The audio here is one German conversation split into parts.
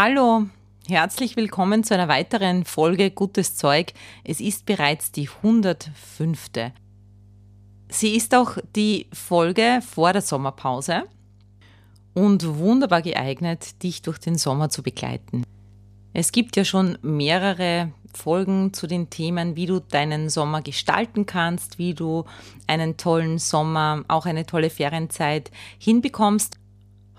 Hallo, herzlich willkommen zu einer weiteren Folge Gutes Zeug. Es ist bereits die 105. Sie ist auch die Folge vor der Sommerpause und wunderbar geeignet, dich durch den Sommer zu begleiten. Es gibt ja schon mehrere Folgen zu den Themen, wie du deinen Sommer gestalten kannst, wie du einen tollen Sommer, auch eine tolle Ferienzeit hinbekommst.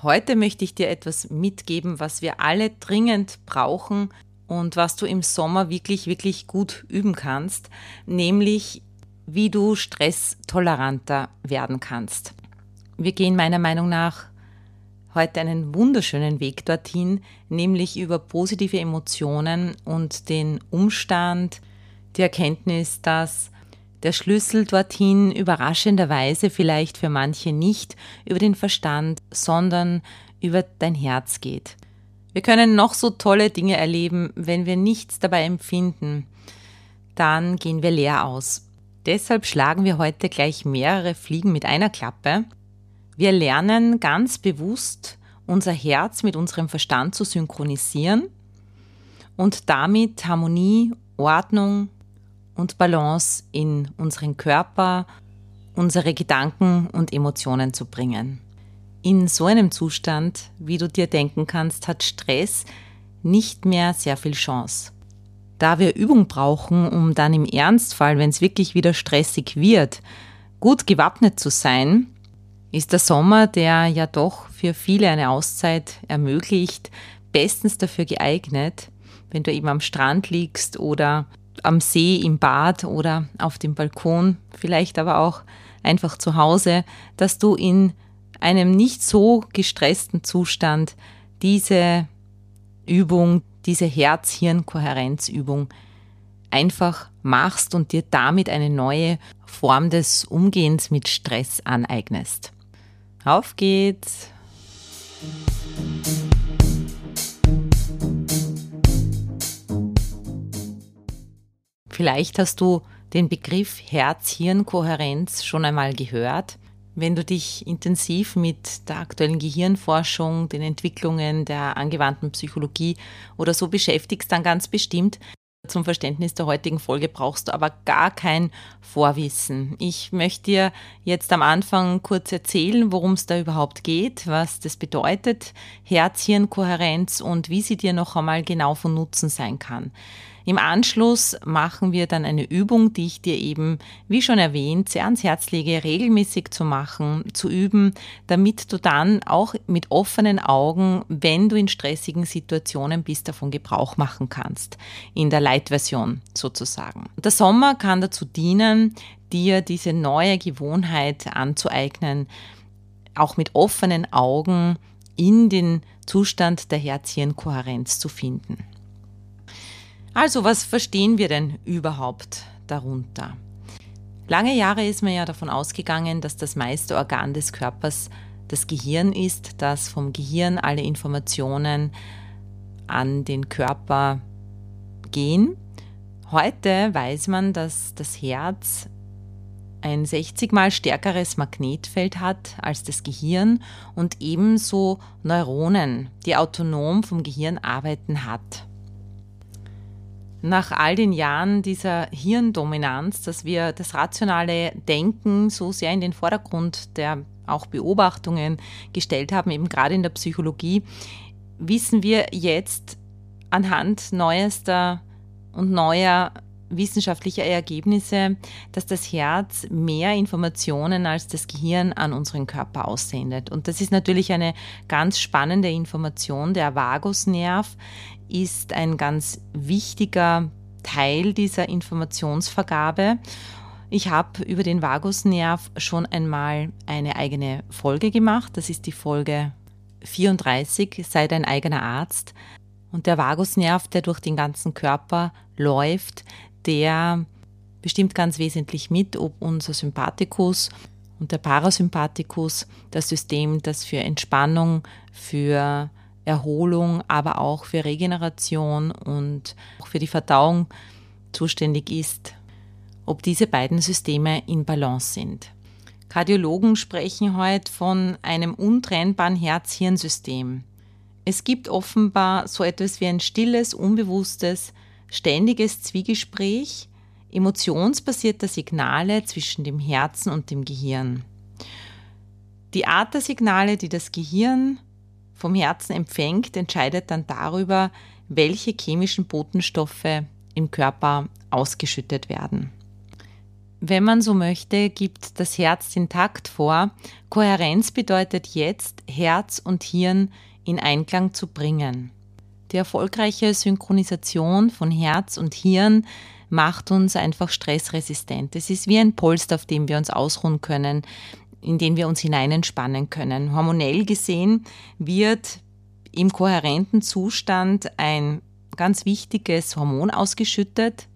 Heute möchte ich dir etwas mitgeben, was wir alle dringend brauchen und was du im Sommer wirklich, wirklich gut üben kannst, nämlich wie du stresstoleranter werden kannst. Wir gehen meiner Meinung nach heute einen wunderschönen Weg dorthin, nämlich über positive Emotionen und den Umstand, die Erkenntnis, dass der Schlüssel dorthin überraschenderweise vielleicht für manche nicht über den Verstand, sondern über dein Herz geht. Wir können noch so tolle Dinge erleben, wenn wir nichts dabei empfinden, dann gehen wir leer aus. Deshalb schlagen wir heute gleich mehrere Fliegen mit einer Klappe. Wir lernen ganz bewusst unser Herz mit unserem Verstand zu synchronisieren und damit Harmonie, Ordnung, und Balance in unseren Körper, unsere Gedanken und Emotionen zu bringen. In so einem Zustand, wie du dir denken kannst, hat Stress nicht mehr sehr viel Chance. Da wir Übung brauchen, um dann im Ernstfall, wenn es wirklich wieder stressig wird, gut gewappnet zu sein, ist der Sommer, der ja doch für viele eine Auszeit ermöglicht, bestens dafür geeignet, wenn du eben am Strand liegst oder am See, im Bad oder auf dem Balkon, vielleicht aber auch einfach zu Hause, dass du in einem nicht so gestressten Zustand diese Übung, diese Herz-Hirn-Kohärenzübung einfach machst und dir damit eine neue Form des Umgehens mit Stress aneignest. Auf geht's! Vielleicht hast du den Begriff Herz-Hirn-Kohärenz schon einmal gehört. Wenn du dich intensiv mit der aktuellen Gehirnforschung, den Entwicklungen der angewandten Psychologie oder so beschäftigst, dann ganz bestimmt. Zum Verständnis der heutigen Folge brauchst du aber gar kein Vorwissen. Ich möchte dir jetzt am Anfang kurz erzählen, worum es da überhaupt geht, was das bedeutet, Herz-Hirn-Kohärenz und wie sie dir noch einmal genau von Nutzen sein kann. Im Anschluss machen wir dann eine Übung, die ich dir eben, wie schon erwähnt, sehr ans Herz lege, regelmäßig zu machen, zu üben, damit du dann auch mit offenen Augen, wenn du in stressigen Situationen bist, davon Gebrauch machen kannst. In der Light-Version sozusagen. Der Sommer kann dazu dienen, dir diese neue Gewohnheit anzueignen, auch mit offenen Augen in den Zustand der Herzchenkohärenz zu finden. Also, was verstehen wir denn überhaupt darunter? Lange Jahre ist man ja davon ausgegangen, dass das meiste Organ des Körpers das Gehirn ist, dass vom Gehirn alle Informationen an den Körper gehen. Heute weiß man, dass das Herz ein 60 mal stärkeres Magnetfeld hat als das Gehirn und ebenso Neuronen, die autonom vom Gehirn arbeiten hat nach all den Jahren dieser Hirndominanz, dass wir das rationale Denken so sehr in den Vordergrund der auch Beobachtungen gestellt haben, eben gerade in der Psychologie, wissen wir jetzt anhand neuester und neuer wissenschaftlicher Ergebnisse, dass das Herz mehr Informationen als das Gehirn an unseren Körper aussendet. Und das ist natürlich eine ganz spannende Information. Der Vagusnerv ist ein ganz wichtiger Teil dieser Informationsvergabe. Ich habe über den Vagusnerv schon einmal eine eigene Folge gemacht. Das ist die Folge 34, sei dein eigener Arzt. Und der Vagusnerv, der durch den ganzen Körper läuft, der bestimmt ganz wesentlich mit, ob unser Sympathikus und der Parasympathikus, das System, das für Entspannung, für Erholung, aber auch für Regeneration und auch für die Verdauung zuständig ist, ob diese beiden Systeme in Balance sind. Kardiologen sprechen heute von einem untrennbaren Herz-Hirn-System. Es gibt offenbar so etwas wie ein stilles, unbewusstes, ständiges Zwiegespräch emotionsbasierter Signale zwischen dem Herzen und dem Gehirn. Die Art der Signale, die das Gehirn vom Herzen empfängt, entscheidet dann darüber, welche chemischen Botenstoffe im Körper ausgeschüttet werden. Wenn man so möchte, gibt das Herz den Takt vor. Kohärenz bedeutet jetzt, Herz und Hirn in Einklang zu bringen. Die erfolgreiche Synchronisation von Herz und Hirn macht uns einfach stressresistent. Es ist wie ein Polster, auf dem wir uns ausruhen können, in den wir uns hineinentspannen können. Hormonell gesehen wird im kohärenten Zustand ein ganz wichtiges Hormon ausgeschüttet.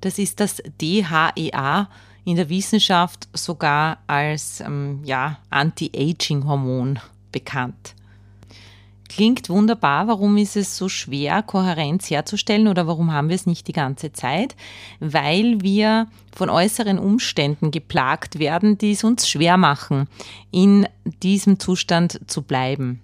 Das ist das DHEA, in der Wissenschaft sogar als ähm, ja, Anti-Aging-Hormon bekannt. Klingt wunderbar. Warum ist es so schwer, Kohärenz herzustellen oder warum haben wir es nicht die ganze Zeit? Weil wir von äußeren Umständen geplagt werden, die es uns schwer machen, in diesem Zustand zu bleiben.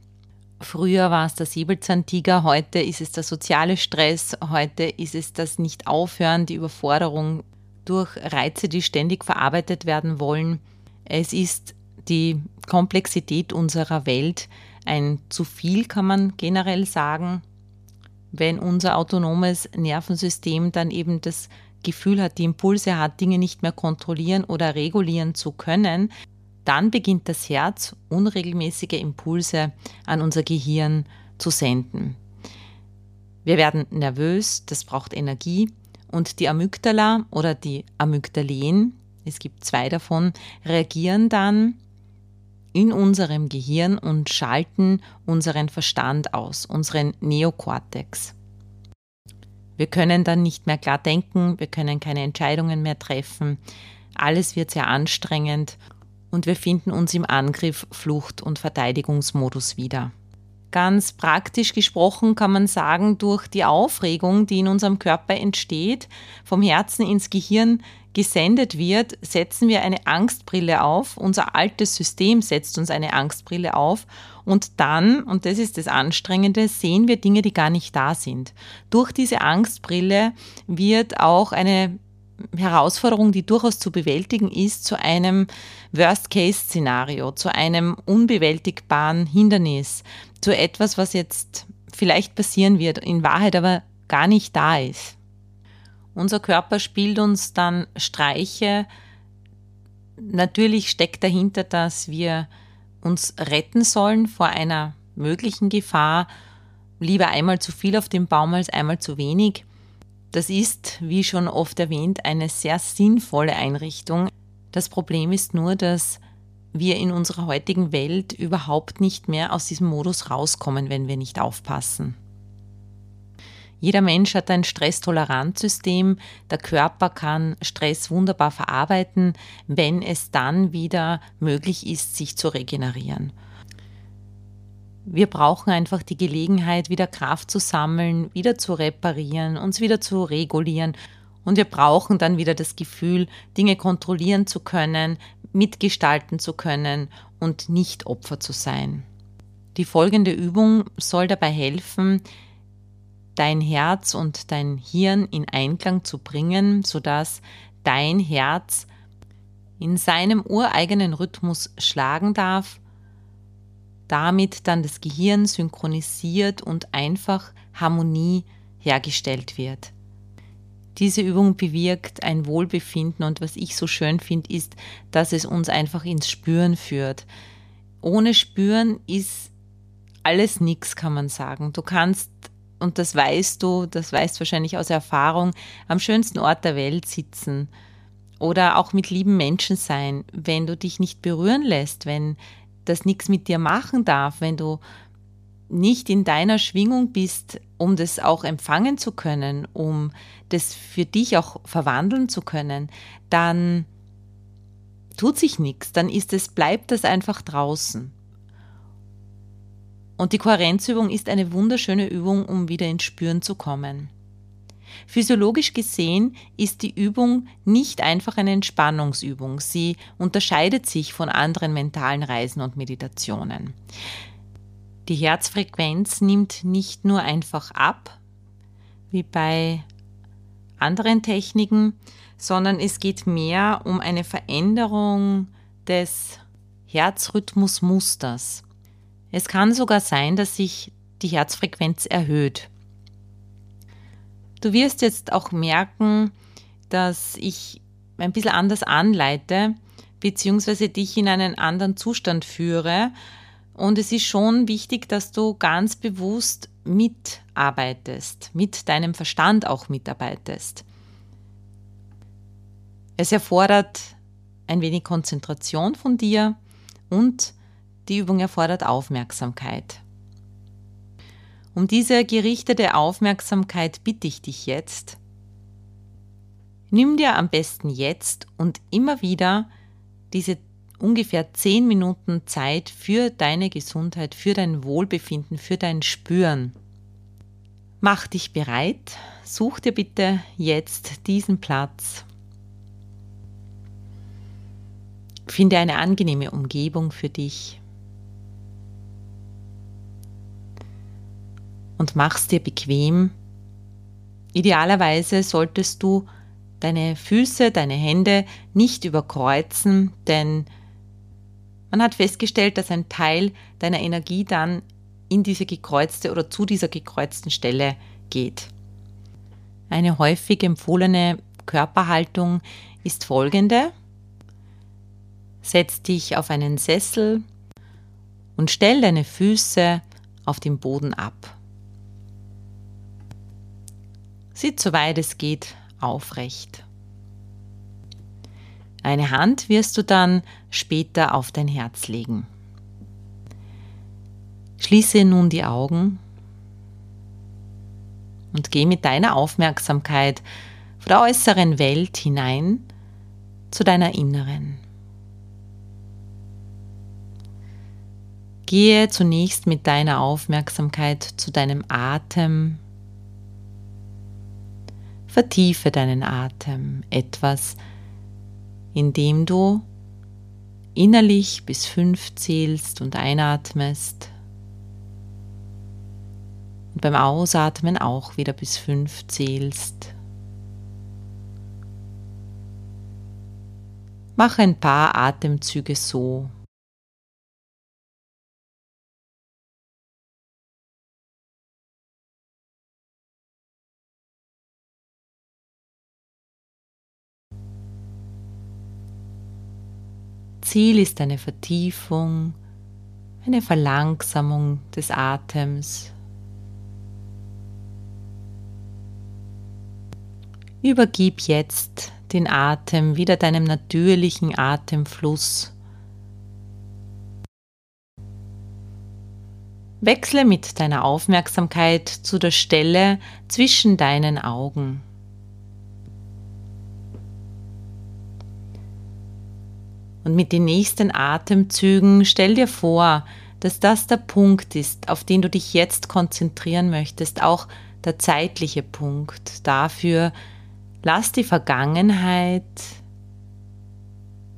Früher war es der Säbelzahntiger, heute ist es der soziale Stress, heute ist es das Nicht-Aufhören, die Überforderung durch Reize, die ständig verarbeitet werden wollen. Es ist die Komplexität unserer Welt, ein zu viel kann man generell sagen, wenn unser autonomes Nervensystem dann eben das Gefühl hat, die Impulse hat, Dinge nicht mehr kontrollieren oder regulieren zu können, dann beginnt das Herz unregelmäßige Impulse an unser Gehirn zu senden. Wir werden nervös, das braucht Energie und die Amygdala oder die Amygdalen, es gibt zwei davon, reagieren dann in unserem Gehirn und schalten unseren Verstand aus, unseren Neokortex. Wir können dann nicht mehr klar denken, wir können keine Entscheidungen mehr treffen, alles wird sehr anstrengend und wir finden uns im Angriff, Flucht und Verteidigungsmodus wieder. Ganz praktisch gesprochen kann man sagen, durch die Aufregung, die in unserem Körper entsteht, vom Herzen ins Gehirn gesendet wird, setzen wir eine Angstbrille auf. Unser altes System setzt uns eine Angstbrille auf und dann, und das ist das Anstrengende, sehen wir Dinge, die gar nicht da sind. Durch diese Angstbrille wird auch eine Herausforderung, die durchaus zu bewältigen ist, zu einem Worst-Case-Szenario, zu einem unbewältigbaren Hindernis, zu etwas, was jetzt vielleicht passieren wird, in Wahrheit aber gar nicht da ist. Unser Körper spielt uns dann Streiche. Natürlich steckt dahinter, dass wir uns retten sollen vor einer möglichen Gefahr. Lieber einmal zu viel auf dem Baum als einmal zu wenig. Das ist, wie schon oft erwähnt, eine sehr sinnvolle Einrichtung. Das Problem ist nur, dass wir in unserer heutigen Welt überhaupt nicht mehr aus diesem Modus rauskommen, wenn wir nicht aufpassen. Jeder Mensch hat ein Stresstoleranzsystem. Der Körper kann Stress wunderbar verarbeiten, wenn es dann wieder möglich ist, sich zu regenerieren. Wir brauchen einfach die Gelegenheit, wieder Kraft zu sammeln, wieder zu reparieren, uns wieder zu regulieren. Und wir brauchen dann wieder das Gefühl, Dinge kontrollieren zu können, mitgestalten zu können und nicht Opfer zu sein. Die folgende Übung soll dabei helfen, dein Herz und dein Hirn in Einklang zu bringen, sodass dein Herz in seinem ureigenen Rhythmus schlagen darf, damit dann das Gehirn synchronisiert und einfach Harmonie hergestellt wird. Diese Übung bewirkt ein Wohlbefinden und was ich so schön finde, ist, dass es uns einfach ins Spüren führt. Ohne Spüren ist alles nichts, kann man sagen. Du kannst und das weißt du, das weißt wahrscheinlich aus Erfahrung, am schönsten Ort der Welt sitzen oder auch mit lieben Menschen sein, wenn du dich nicht berühren lässt, wenn das nichts mit dir machen darf, wenn du nicht in deiner Schwingung bist, um das auch empfangen zu können, um das für dich auch verwandeln zu können, dann tut sich nichts, dann ist es, bleibt das einfach draußen. Und die Kohärenzübung ist eine wunderschöne Übung, um wieder ins Spüren zu kommen. Physiologisch gesehen ist die Übung nicht einfach eine Entspannungsübung. Sie unterscheidet sich von anderen mentalen Reisen und Meditationen. Die Herzfrequenz nimmt nicht nur einfach ab, wie bei anderen Techniken, sondern es geht mehr um eine Veränderung des Herzrhythmusmusters. Es kann sogar sein, dass sich die Herzfrequenz erhöht. Du wirst jetzt auch merken, dass ich ein bisschen anders anleite, beziehungsweise dich in einen anderen Zustand führe, und es ist schon wichtig, dass du ganz bewusst mitarbeitest, mit deinem Verstand auch mitarbeitest. Es erfordert ein wenig Konzentration von dir und die Übung erfordert Aufmerksamkeit. Um diese gerichtete Aufmerksamkeit bitte ich dich jetzt. Nimm dir am besten jetzt und immer wieder diese ungefähr zehn Minuten Zeit für deine Gesundheit, für dein Wohlbefinden, für dein Spüren. Mach dich bereit, such dir bitte jetzt diesen Platz. Finde eine angenehme Umgebung für dich. Und mach's dir bequem. Idealerweise solltest du deine Füße, deine Hände nicht überkreuzen, denn man hat festgestellt, dass ein Teil deiner Energie dann in diese gekreuzte oder zu dieser gekreuzten Stelle geht. Eine häufig empfohlene Körperhaltung ist folgende. Setz dich auf einen Sessel und stell deine Füße auf dem Boden ab. Sitz so weit es geht aufrecht. Eine Hand wirst du dann später auf dein Herz legen. Schließe nun die Augen und geh mit deiner Aufmerksamkeit von der äußeren Welt hinein zu deiner inneren. Gehe zunächst mit deiner Aufmerksamkeit zu deinem Atem. Vertiefe deinen Atem etwas, indem du innerlich bis fünf zählst und einatmest. Und beim Ausatmen auch wieder bis fünf zählst. Mach ein paar Atemzüge so. Ziel ist eine Vertiefung, eine Verlangsamung des Atems. Übergib jetzt den Atem wieder deinem natürlichen Atemfluss. Wechsle mit deiner Aufmerksamkeit zu der Stelle zwischen deinen Augen. Und mit den nächsten Atemzügen stell dir vor, dass das der Punkt ist, auf den du dich jetzt konzentrieren möchtest, auch der zeitliche Punkt. Dafür lass die Vergangenheit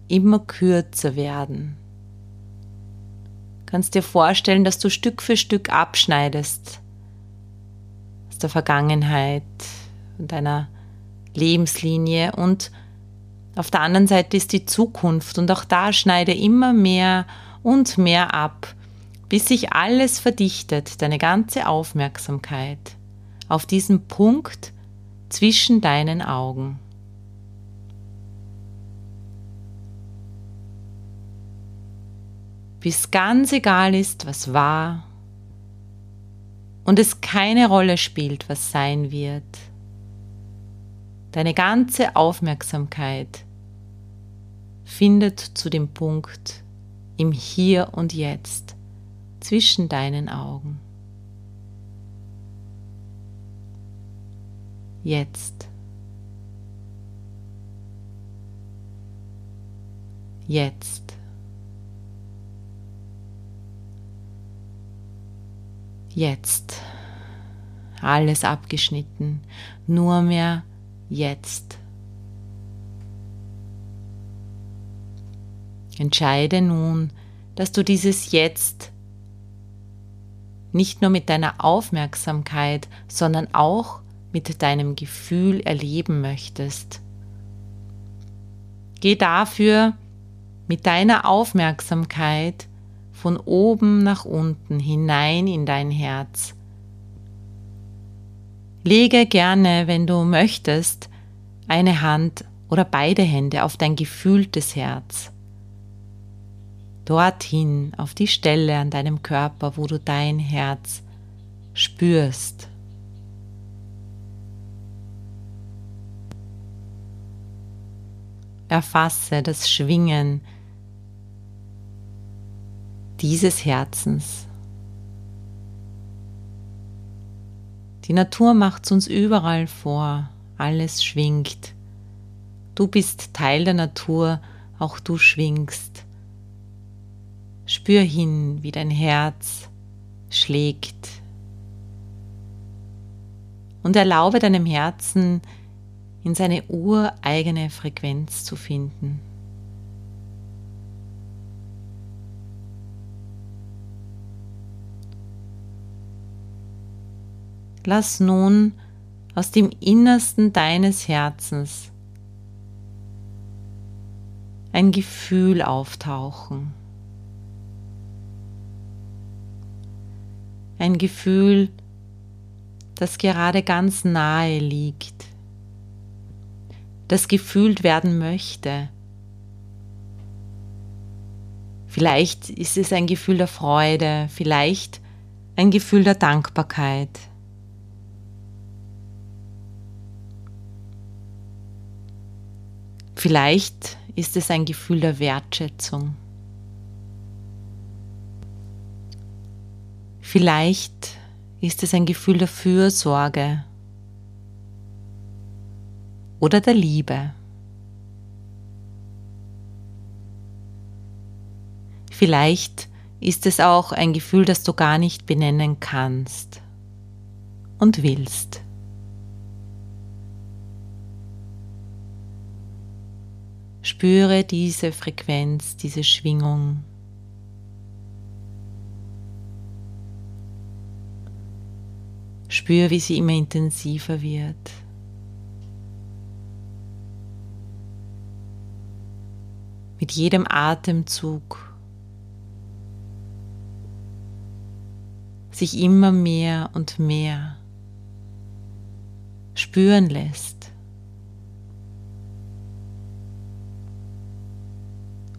immer kürzer werden. Kannst dir vorstellen, dass du Stück für Stück abschneidest aus der Vergangenheit und deiner Lebenslinie und auf der anderen Seite ist die Zukunft und auch da schneide immer mehr und mehr ab, bis sich alles verdichtet, deine ganze Aufmerksamkeit auf diesen Punkt zwischen deinen Augen. Bis ganz egal ist, was war und es keine Rolle spielt, was sein wird. Deine ganze Aufmerksamkeit findet zu dem Punkt im Hier und Jetzt zwischen deinen Augen. Jetzt. Jetzt. Jetzt. Alles abgeschnitten. Nur mehr jetzt. Entscheide nun, dass du dieses Jetzt nicht nur mit deiner Aufmerksamkeit, sondern auch mit deinem Gefühl erleben möchtest. Geh dafür mit deiner Aufmerksamkeit von oben nach unten hinein in dein Herz. Lege gerne, wenn du möchtest, eine Hand oder beide Hände auf dein gefühltes Herz. Dorthin, auf die Stelle an deinem Körper, wo du dein Herz spürst. Erfasse das Schwingen dieses Herzens. Die Natur macht es uns überall vor, alles schwingt. Du bist Teil der Natur, auch du schwingst. Spür hin, wie dein Herz schlägt. Und erlaube deinem Herzen, in seine ureigene Frequenz zu finden. Lass nun aus dem Innersten deines Herzens ein Gefühl auftauchen. Ein Gefühl, das gerade ganz nahe liegt, das gefühlt werden möchte. Vielleicht ist es ein Gefühl der Freude, vielleicht ein Gefühl der Dankbarkeit. Vielleicht ist es ein Gefühl der Wertschätzung. Vielleicht ist es ein Gefühl der Fürsorge oder der Liebe. Vielleicht ist es auch ein Gefühl, das du gar nicht benennen kannst und willst. Spüre diese Frequenz, diese Schwingung. Spüre, wie sie immer intensiver wird. Mit jedem Atemzug sich immer mehr und mehr spüren lässt.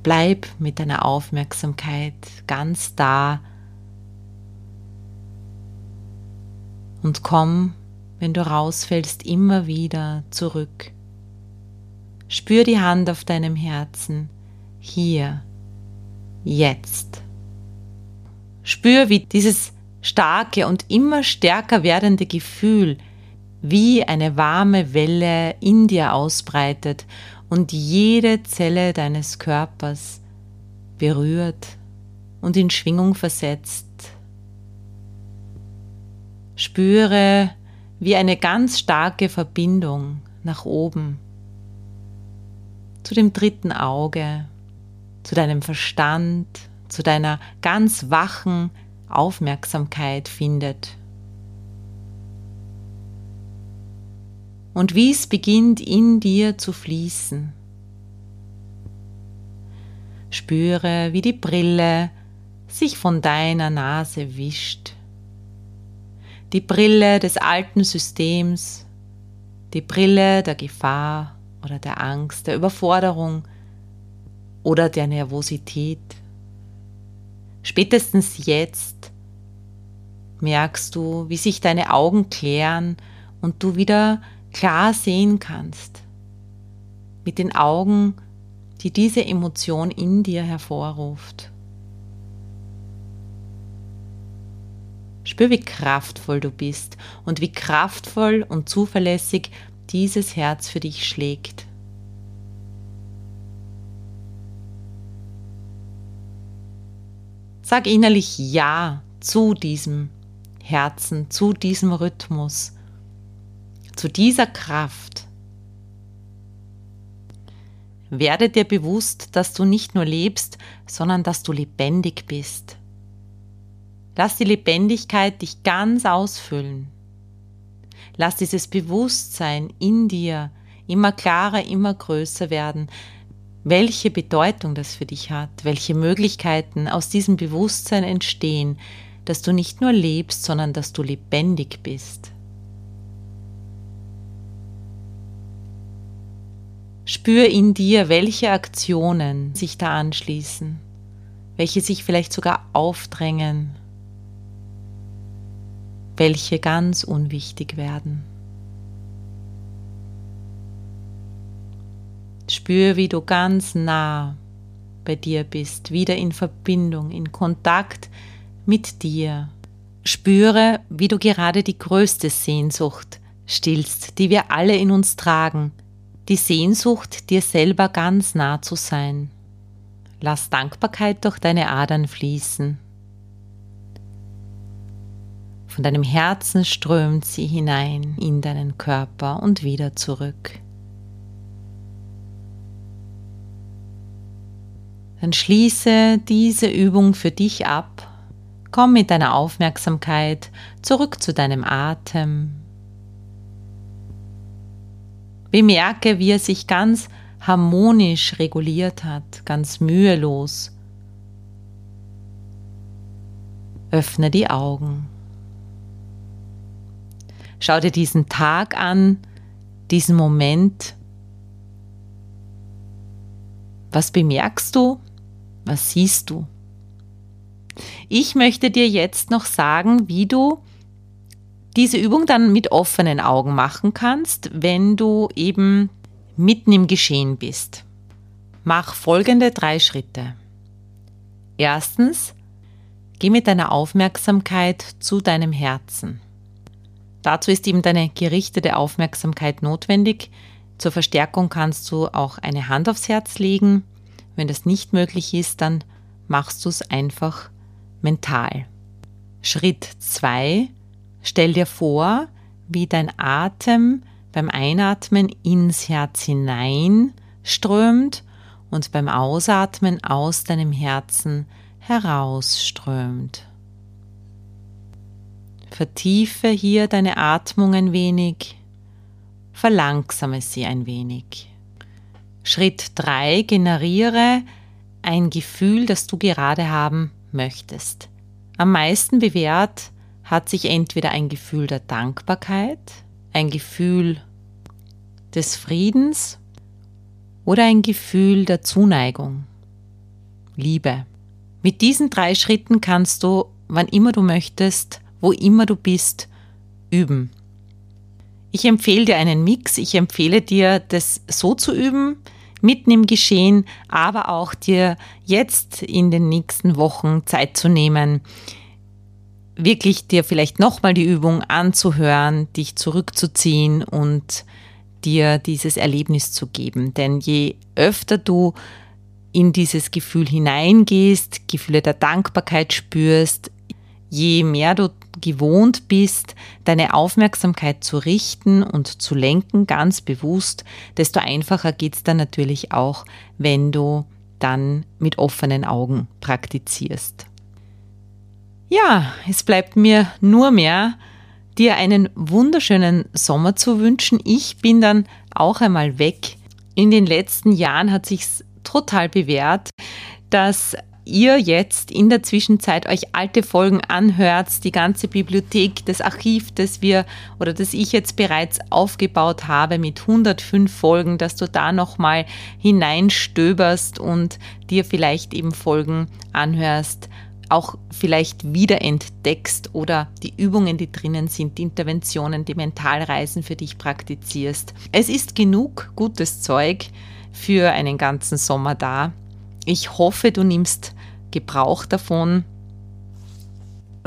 Bleib mit deiner Aufmerksamkeit ganz da und komm, wenn du rausfällst, immer wieder zurück. Spür die Hand auf deinem Herzen, hier, jetzt. Spür, wie dieses starke und immer stärker werdende Gefühl wie eine warme Welle in dir ausbreitet und jede Zelle deines Körpers berührt und in Schwingung versetzt. Spüre wie eine ganz starke Verbindung nach oben zu dem dritten Auge, zu deinem Verstand, zu deiner ganz wachen Aufmerksamkeit findet. und wie es beginnt in dir zu fließen. Spüre, wie die Brille sich von deiner Nase wischt. Die Brille des alten Systems, die Brille der Gefahr oder der Angst, der Überforderung oder der Nervosität. Spätestens jetzt merkst du, wie sich deine Augen klären und du wieder klar sehen kannst. Mit den Augen, die diese Emotion in dir hervorruft. Spür, wie kraftvoll du bist und wie kraftvoll und zuverlässig dieses Herz für dich schlägt. Sag innerlich Ja zu diesem Herzen, zu diesem Rhythmus, zu dieser Kraft. Werde dir bewusst, dass du nicht nur lebst, sondern dass du lebendig bist. Lass die Lebendigkeit dich ganz ausfüllen. Lass dieses Bewusstsein in dir immer klarer, immer größer werden, welche Bedeutung das für dich hat, welche Möglichkeiten aus diesem Bewusstsein entstehen, dass du nicht nur lebst, sondern dass du lebendig bist. Spür in dir, welche Aktionen sich da anschließen, welche sich vielleicht sogar aufdrängen, welche ganz unwichtig werden. Spür, wie du ganz nah bei dir bist, wieder in Verbindung, in Kontakt mit dir. Spüre, wie du gerade die größte Sehnsucht stillst, die wir alle in uns tragen, die Sehnsucht, dir selber ganz nah zu sein. Lass Dankbarkeit durch deine Adern fließen. Von deinem Herzen strömt sie hinein in deinen Körper und wieder zurück. Dann schließe diese Übung für dich ab. Komm mit deiner Aufmerksamkeit zurück zu deinem Atem. Bemerke, wie er sich ganz harmonisch reguliert hat, ganz mühelos. Öffne die Augen. Schau dir diesen Tag an, diesen Moment. Was bemerkst du? Was siehst du? Ich möchte dir jetzt noch sagen, wie du diese Übung dann mit offenen Augen machen kannst, wenn du eben mitten im Geschehen bist. Mach folgende drei Schritte. Erstens, geh mit deiner Aufmerksamkeit zu deinem Herzen. Dazu ist eben deine gerichtete Aufmerksamkeit notwendig. Zur Verstärkung kannst du auch eine Hand aufs Herz legen wenn das nicht möglich ist, dann machst du es einfach mental. Schritt 2. Stell dir vor, wie dein Atem beim Einatmen ins Herz hinein strömt und beim Ausatmen aus deinem Herzen herausströmt. Vertiefe hier deine Atmung ein wenig, verlangsame sie ein wenig. Schritt 3, generiere ein Gefühl, das du gerade haben möchtest. Am meisten bewährt hat sich entweder ein Gefühl der Dankbarkeit, ein Gefühl des Friedens oder ein Gefühl der Zuneigung, Liebe. Mit diesen drei Schritten kannst du, wann immer du möchtest, wo immer du bist, üben. Ich empfehle dir einen Mix. Ich empfehle dir, das so zu üben, mitten im Geschehen, aber auch dir jetzt in den nächsten Wochen Zeit zu nehmen, wirklich dir vielleicht nochmal die Übung anzuhören, dich zurückzuziehen und dir dieses Erlebnis zu geben. Denn je öfter du in dieses Gefühl hineingehst, Gefühle der Dankbarkeit spürst, je mehr du gewohnt bist, deine Aufmerksamkeit zu richten und zu lenken, ganz bewusst, desto einfacher geht es dann natürlich auch, wenn du dann mit offenen Augen praktizierst. Ja, es bleibt mir nur mehr, dir einen wunderschönen Sommer zu wünschen. Ich bin dann auch einmal weg. In den letzten Jahren hat sich total bewährt, dass ihr jetzt in der Zwischenzeit euch alte Folgen anhört, die ganze Bibliothek, das Archiv, das wir oder das ich jetzt bereits aufgebaut habe mit 105 Folgen, dass du da nochmal hineinstöberst und dir vielleicht eben Folgen anhörst, auch vielleicht wiederentdeckst oder die Übungen, die drinnen sind, die Interventionen, die Mentalreisen für dich praktizierst. Es ist genug gutes Zeug für einen ganzen Sommer da. Ich hoffe, du nimmst Gebrauch davon.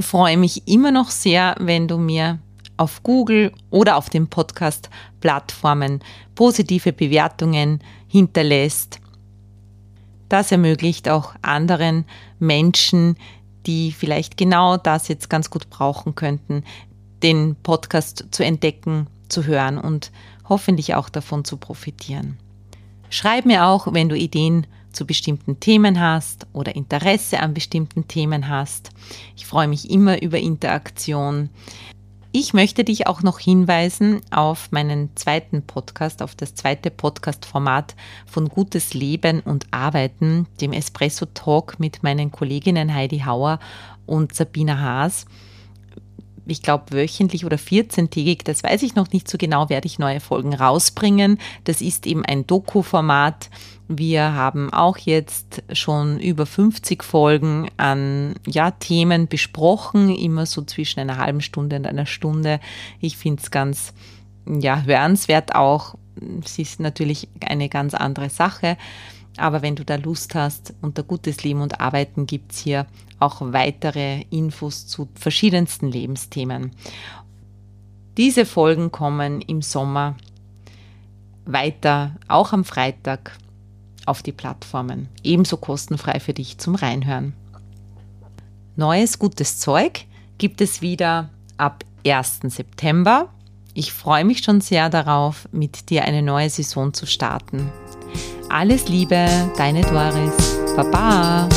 freue mich immer noch sehr, wenn du mir auf Google oder auf den Podcast-Plattformen positive Bewertungen hinterlässt. Das ermöglicht auch anderen Menschen, die vielleicht genau das jetzt ganz gut brauchen könnten, den Podcast zu entdecken, zu hören und hoffentlich auch davon zu profitieren. Schreib mir auch, wenn du Ideen zu bestimmten Themen hast oder Interesse an bestimmten Themen hast. Ich freue mich immer über Interaktion. Ich möchte dich auch noch hinweisen auf meinen zweiten Podcast, auf das zweite Podcast-Format von Gutes Leben und Arbeiten, dem Espresso Talk mit meinen Kolleginnen Heidi Hauer und Sabina Haas ich glaube, wöchentlich oder 14-tägig, das weiß ich noch nicht so genau, werde ich neue Folgen rausbringen. Das ist eben ein Doku-Format. Wir haben auch jetzt schon über 50 Folgen an ja, Themen besprochen, immer so zwischen einer halben Stunde und einer Stunde. Ich finde es ganz ja, hörenswert auch. Es ist natürlich eine ganz andere Sache. Aber wenn du da Lust hast, unter Gutes Leben und Arbeiten gibt es hier auch weitere Infos zu verschiedensten Lebensthemen. Diese Folgen kommen im Sommer weiter, auch am Freitag, auf die Plattformen. Ebenso kostenfrei für dich zum Reinhören. Neues gutes Zeug gibt es wieder ab 1. September. Ich freue mich schon sehr darauf, mit dir eine neue Saison zu starten. Alles Liebe, deine Doris. Baba.